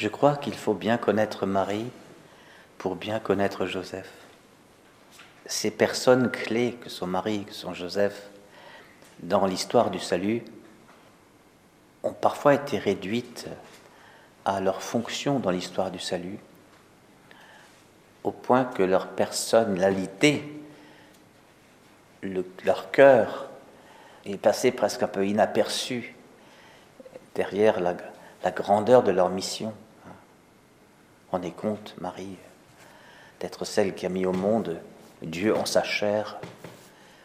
Je crois qu'il faut bien connaître Marie pour bien connaître Joseph. Ces personnes clés que sont Marie, que sont Joseph, dans l'histoire du salut, ont parfois été réduites à leur fonction dans l'histoire du salut, au point que leur personnalité, leur cœur est passé presque un peu inaperçu derrière la grandeur de leur mission. Rendez compte, Marie, d'être celle qui a mis au monde Dieu en sa chair,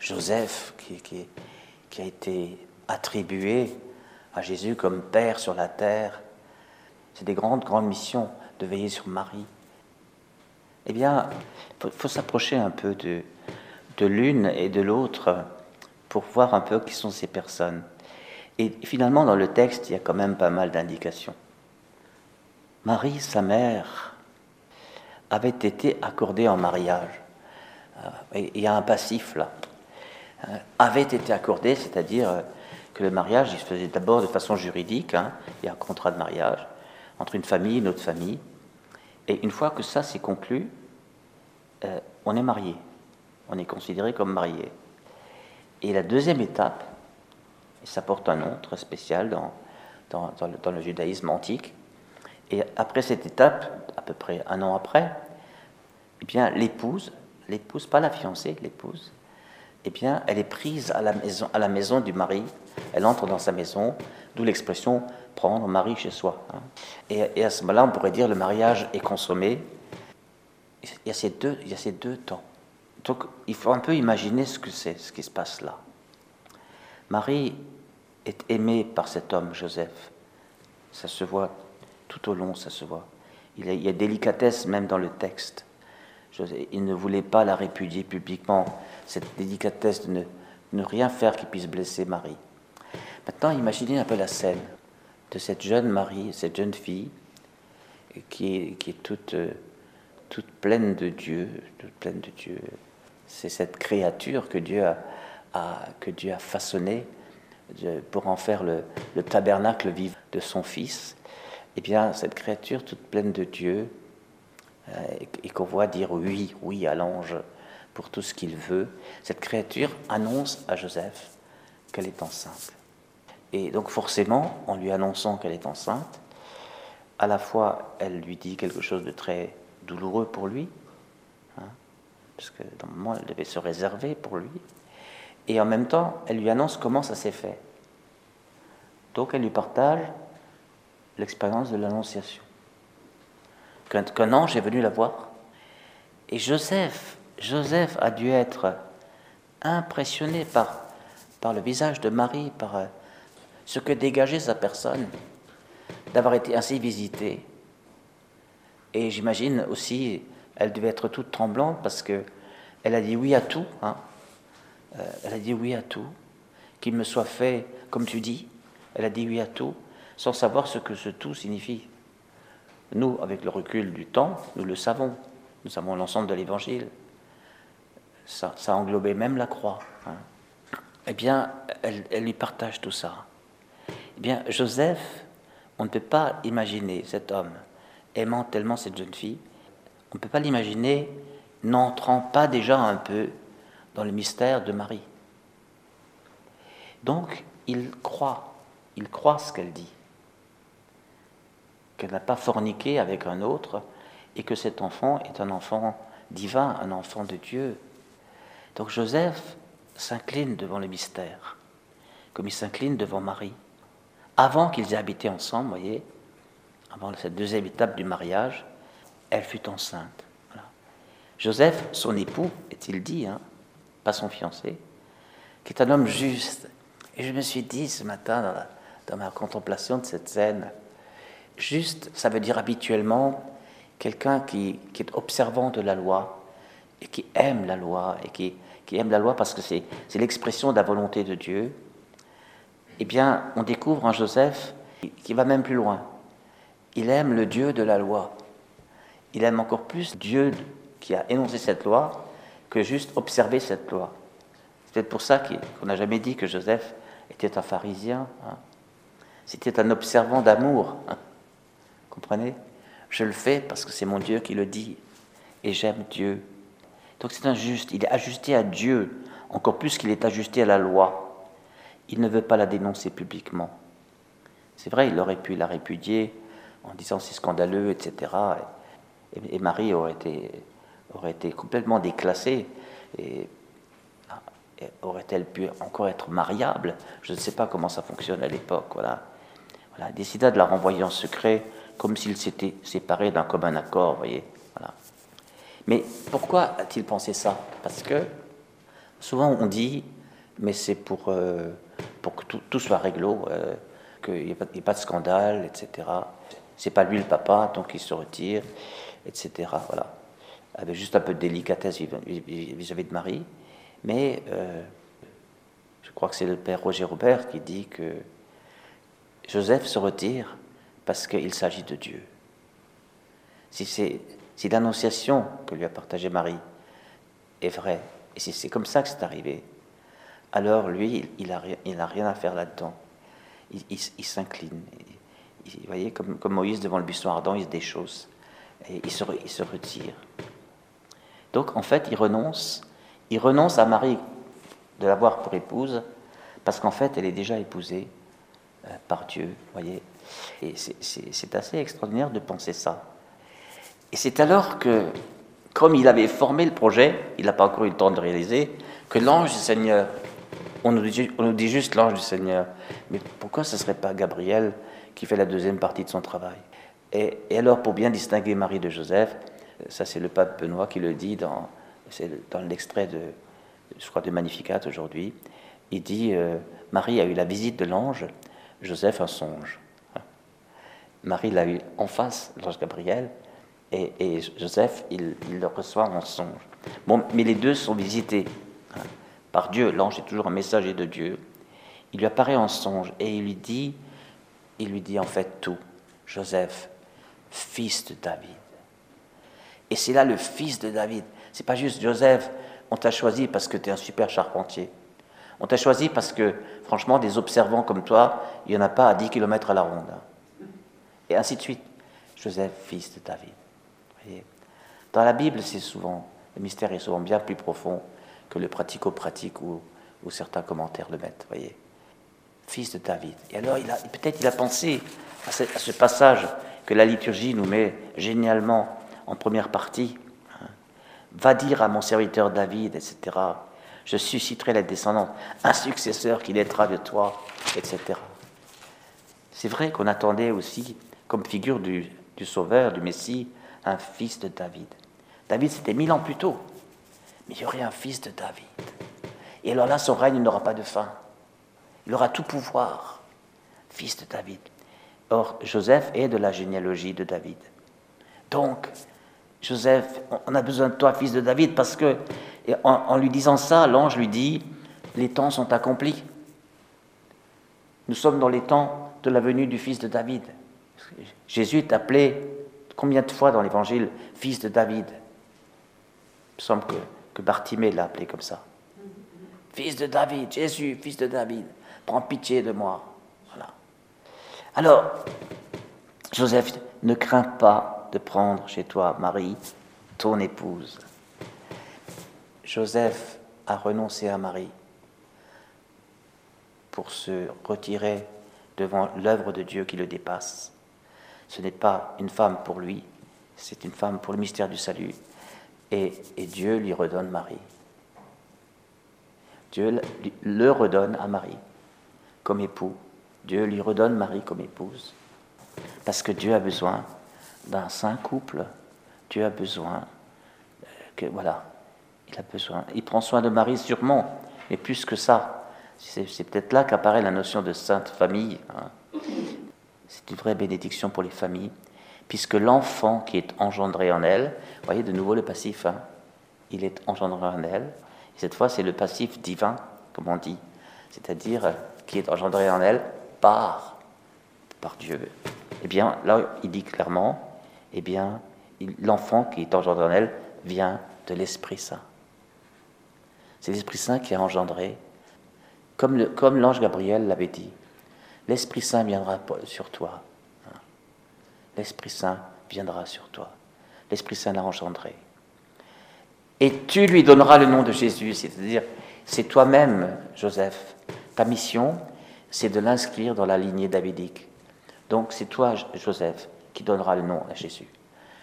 Joseph qui, qui, a été attribué à Jésus comme Père sur la terre. C'est des grandes, grandes missions de veiller sur Marie. Eh bien, il faut, s'approcher un peu de, de l'une et de l'autre pour voir un peu qui sont ces personnes. Et finalement, dans le texte, il y a quand même pas mal d'indications. Marie, sa mère, avait été accordée en mariage. Euh, il y a un passif là. Euh, avait été accordée, c'est-à-dire euh, que le mariage, il se faisait d'abord de façon juridique. Hein. il y a un contrat de mariage entre une famille et une autre famille. Et une fois que ça s'est conclu, on est marié. On est considéré comme marié. Et la deuxième étape, et ça porte un nom très spécial dans, dans, le, judaïsme antique. Et après cette étape, à peu près un an après, eh bien, l'épouse, l'épouse, pas la fiancée, l'épouse, eh bien, elle est prise à la maison, du mari. Elle entre dans sa maison, d'où l'expression prendre mari chez soi. Hein. Et, à ce moment-là, on pourrait dire le mariage est consommé. Il y a ces deux, il y a ces deux temps. Donc, il faut un peu imaginer ce que c'est, ce qui se passe là. Marie est aimée par cet homme, Joseph. Ça se voit tout au long, ça se voit. Il y a, délicatesse même dans le texte. Il ne voulait pas la répudier publiquement, cette délicatesse de ne, rien faire qui puisse blesser Marie. Maintenant, imaginez un peu la scène de cette jeune Marie, cette jeune fille, qui est, est toute, pleine de Dieu, toute pleine de Dieu. C'est cette créature que Dieu a, que Dieu a façonnée pour en faire le, tabernacle vivant de son Fils, eh bien, cette créature toute pleine de Dieu, euh, et qu'on voit dire oui, oui à l'ange pour tout ce qu'il veut, cette créature annonce à Joseph qu'elle est enceinte. Et donc forcément, en lui annonçant qu'elle est enceinte, à la fois elle lui dit quelque chose de très douloureux pour lui, hein, parce que dans le moment elle devait se réserver pour lui, et en même temps, elle lui annonce comment ça s'est fait. Donc elle lui partage l'expérience de l'annonciation. Qu'un ange est venu la voir. Et Joseph, Joseph a dû être impressionné par, par le visage de Marie, par euh, ce que dégageait sa personne, d'avoir été ainsi visitée. Et j'imagine aussi, elle devait être toute tremblante parce que elle a dit oui à tout. Hein. Euh, elle a dit oui à tout, qu'il me soit fait comme tu dis. Elle a dit oui à tout, sans savoir ce que ce tout signifie. Nous, avec le recul du temps, nous le savons. Nous savons l'ensemble de l'Évangile. Ça, ça englobait même la croix. Hein. Eh bien, elle, elle, lui partage tout ça. Eh bien, Joseph, on ne peut pas imaginer cet homme aimant tellement cette jeune fille, on ne peut pas l'imaginer n'entrant pas déjà un peu dans le mystère de Marie. Donc, il croit, il croit ce qu'elle dit, qu'elle n'a pas forniqué avec un autre et que cet enfant est un enfant divin, un enfant de Dieu. Donc Joseph s'incline devant le mystère, comme il s'incline devant Marie. Avant qu'ils aient habité ensemble, voyez, avant cette deuxième étape du mariage, elle fut enceinte. Joseph, son époux, est-il dit, hein, pas son fiancé, qui est un homme juste. Et je me suis dit ce matin, dans, ma contemplation de cette scène, juste, ça veut dire habituellement quelqu'un qui, est observant de la loi et qui aime la loi et qui, qui aime la loi parce que c'est l'expression de la volonté de Dieu. Eh bien, on découvre en Joseph qui va même plus loin. Il aime le Dieu de la loi. Il aime encore plus Dieu qui a énoncé cette loi que juste observer cette loi. C'est peut-être pour ça qu'on n'a jamais dit que Joseph était un pharisien. Hein. C'était un observant d'amour. Comprenez? Je le fais parce que c'est mon Dieu qui le dit. Et j'aime Dieu. Donc c'est injuste. Il est ajusté à Dieu, encore plus qu'il est ajusté à la loi. Il ne veut pas la dénoncer publiquement. C'est vrai, il aurait pu la répudier en disant c'est scandaleux, etc. Et, Marie aurait été, aurait été complètement déclassée. Et, aurait-elle pu encore être mariable? Je ne sais pas comment ça fonctionne à l'époque. Voilà. voilà. décida de la renvoyer en secret, comme s'il s'était séparé d'un commun accord. Voyez. Voilà. Mais pourquoi a-t-il pensé ça? Parce que souvent on dit, mais c'est pour, euh, pour que tout, soit réglo. Euh, qu'il n'y ait, pas de scandale, etc. C'est pas lui le papa, donc il se retire, etc. Voilà. Avec juste un peu de délicatesse vis-à-vis de Marie. Mais euh, je crois que c'est le père Roger Robert qui dit que Joseph se retire parce qu'il s'agit de Dieu. Si, si l'annonciation que lui a partagée Marie est vraie, et si c'est comme ça que c'est arrivé, alors lui, il n'a il rien à faire là-dedans il, s'incline. Vous voyez, comme, Moïse devant le buisson ardent, il se déchausse. Et il se, il se retire. Donc, en fait, il renonce. Il renonce à Marie de l'avoir pour épouse, parce qu'en fait, elle est déjà épousée euh, par Dieu. voyez Et c'est assez extraordinaire de penser ça. Et c'est alors que, comme il avait formé le projet, il n'a pas encore eu le temps de réaliser, que l'ange du Seigneur on nous, dit, juste l'ange du Seigneur. Mais pourquoi ce ne serait pas Gabriel qui fait la deuxième partie de son travail? Et, alors, pour bien distinguer Marie de Joseph, ça c'est le pape Benoît qui le dit dans, dans l'extrait de, je crois, de Magnificat aujourd'hui, il dit euh, Marie a eu la visite de l'ange, Joseph un songe. Marie l'a eu en face, l'ange Gabriel, et, Joseph, il, le reçoit en songe. Bon, mais les deux sont visités par Dieu. L'ange est toujours un messager de Dieu. Il lui apparaît en songe et il lui dit, il lui dit en fait tout. Joseph, fils de David. Et c'est là le fils de David. C'est pas juste Joseph, on t'a choisi parce que tu es un super charpentier. On t'a choisi parce que, franchement, des observants comme toi, il n'y en a pas à 10 km à la ronde. Et ainsi de suite. Joseph, fils de David. Dans la Bible, c'est souvent, le mystère est souvent bien plus profond que le pratico-pratique ou, certains commentaires le mettent, voyez. Fils de David. Et alors, peut-être il a pensé à ce, passage que la liturgie nous met génialement en première partie. Hein. Va dire à mon serviteur David, etc. Je susciterai la descendance, un successeur qui naîtra de toi, etc. C'est vrai qu'on attendait aussi, comme figure du, Sauveur, du Messie, un fils de David. David, c'était mille ans plus tôt mais il y aurait un fils de David. Et alors là, son règne n'aura pas de fin. Il aura tout pouvoir, fils de David. Or, Joseph est de la généalogie de David. Donc, Joseph, on a besoin de toi, fils de David, parce que, en, lui disant ça, l'ange lui dit, les temps sont accomplis. Nous sommes dans les temps de la venue du fils de David. Jésus est appelé combien de fois dans l'évangile fils de David? Il me semble que que Bartimée l'a appelé comme ça. Fils de David, Jésus, fils de David, prends pitié de moi. Voilà. Alors, Joseph, ne crains pas de prendre chez toi Marie, ton épouse. Joseph a renoncé à Marie pour se retirer devant l'œuvre de Dieu qui le dépasse. Ce n'est pas une femme pour lui, c'est une femme pour le mystère du salut. Et, Dieu lui redonne Marie. Dieu le redonne à Marie comme époux. Dieu lui redonne Marie comme épouse. Parce que Dieu a besoin d'un saint couple. Dieu a besoin euh, que, voilà, il a besoin. Il prend soin de Marie sûrement, mais plus que ça. C'est peut-être là qu'apparaît la notion de sainte famille. Hein. C'est une vraie bénédiction pour les familles puisque l'enfant qui est engendré en elle, voyez de nouveau le passif, hein, il est engendré en elle, et cette fois c'est le passif divin, comme on dit, c'est-à-dire euh, qui est engendré en elle par, par Dieu. Eh bien, là, il dit clairement, eh bien, l'enfant qui est engendré en elle vient de l'Esprit Saint. C'est l'Esprit Saint qui a engendré, comme l'ange Gabriel l'avait dit, l'Esprit Saint viendra sur toi l'Esprit Saint viendra sur toi. L'Esprit Saint l'a engendré. Et tu lui donneras le nom de Jésus, c'est-à-dire, c'est toi-même, Joseph. Ta mission, c'est de l'inscrire dans la lignée davidique. Donc c'est toi, Joseph, qui donnera le nom à Jésus.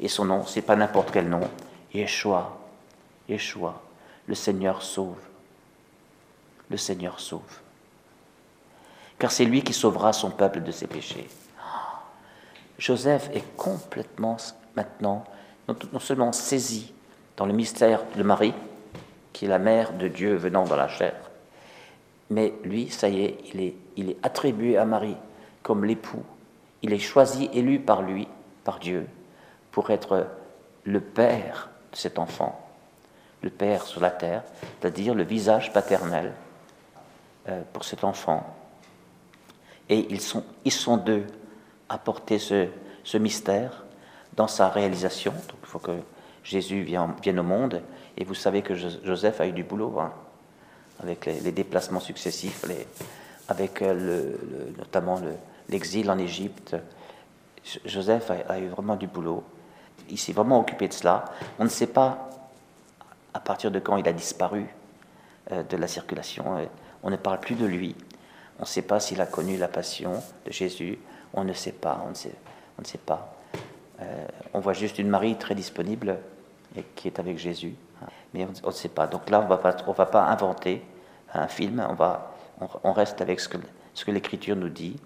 Et son nom, c'est pas n'importe quel nom, Yeshua. Yeshua, le Seigneur sauve. Le Seigneur sauve. Car c'est lui qui sauvera son peuple de ses péchés. Joseph est complètement maintenant, non seulement saisi dans le mystère de Marie, qui est la mère de Dieu venant dans la chair, mais lui, ça y est, il est, il est attribué à Marie comme l'époux. Il est choisi, élu par lui, par Dieu, pour être le père de cet enfant, le père sur la terre, c'est-à-dire le visage paternel euh, pour cet enfant. Et ils sont, ils sont deux à porter ce, ce mystère dans sa réalisation. Donc il faut que Jésus vienne, au monde. Et vous savez que Joseph a eu du boulot, hein, avec les, déplacements successifs, avec euh, notamment l'exil en Égypte. Joseph a, eu vraiment du boulot. Il s'est vraiment occupé de cela. On ne sait pas à partir de quand il a disparu euh, de la circulation. Euh, on ne parle plus de lui. On ne sait pas s'il a connu la passion de Jésus. On ne sait pas. On ne sait, on pas. on voit juste une Marie très disponible qui est avec Jésus. Mais on ne sait pas. Donc là, on ne va pas inventer un film, on, va, on, reste avec ce que, l'Écriture nous dit.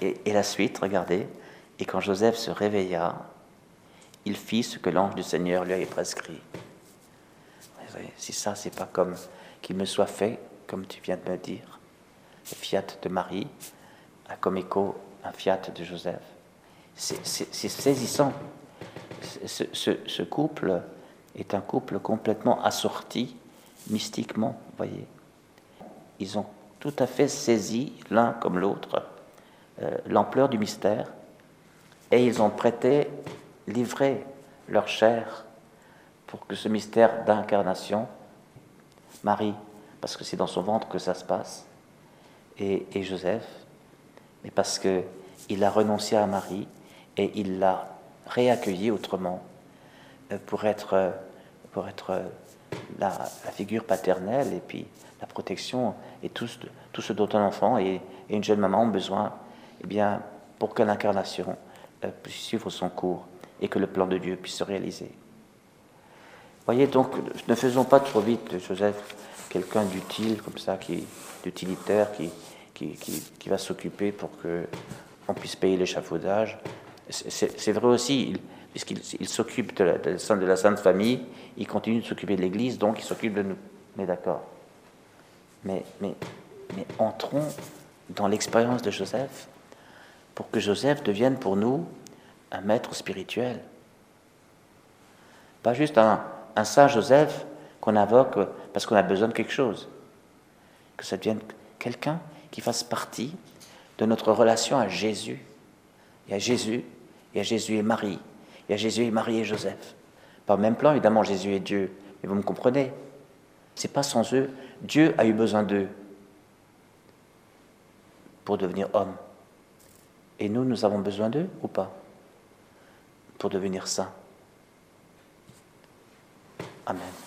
Et, et, la suite, regardez. Et quand Joseph se réveilla, il fit ce que l'ange du Seigneur lui avait prescrit. Si ça, c'est pas comme qu'il me soit fait, comme tu viens de me dire, fiat de Marie a comme écho un fiat de Joseph. C'est saisissant ce, couple est un couple complètement assorti mystiquement, voyez. Ils ont tout à fait saisi, l'un comme l'autre, euh, l'ampleur du mystère, et ils ont prêté, livré leur chair pour que ce mystère d'incarnation, Marie, parce que c'est dans son ventre que ça se passe, et, et Joseph, mais parce qu'il a renoncé à Marie et il l'a réaccueilli autrement euh, pour être, euh, pour être euh, la, figure paternelle et puis la protection et tout, tout ce dont un enfant et, une jeune maman ont besoin eh bien, pour que l'incarnation puisse suivre son cours et que le plan de Dieu puisse se réaliser. Voyez donc, ne faisons pas trop vite Joseph quelqu'un d'utile comme ça, qui d'utilitaire, qui, qui, qui, qui, va s'occuper pour que on puisse payer l'échafaudage c'est vrai aussi, puisqu'il s'occupe de, de, la Sainte Famille, il continue de s'occuper de l'Église, donc il s'occupe de nous. Mais d'accord. Mais, mais, mais entrons dans l'expérience de Joseph pour que Joseph devienne pour nous un maître spirituel. Pas juste un, un Saint Joseph qu'on invoque parce qu'on a besoin de quelque chose. Que ça devienne quelqu'un qui fasse partie de notre relation à Jésus. Il y a Jésus, il y a Jésus et Marie, il y a Jésus et Marie et Joseph. Pas le même plan, évidemment, Jésus et Dieu, mais vous me comprenez. C'est pas sans eux. Dieu a eu besoin d'eux pour devenir homme. Et nous, nous avons besoin d'eux ou pas Pour devenir saints? Amen.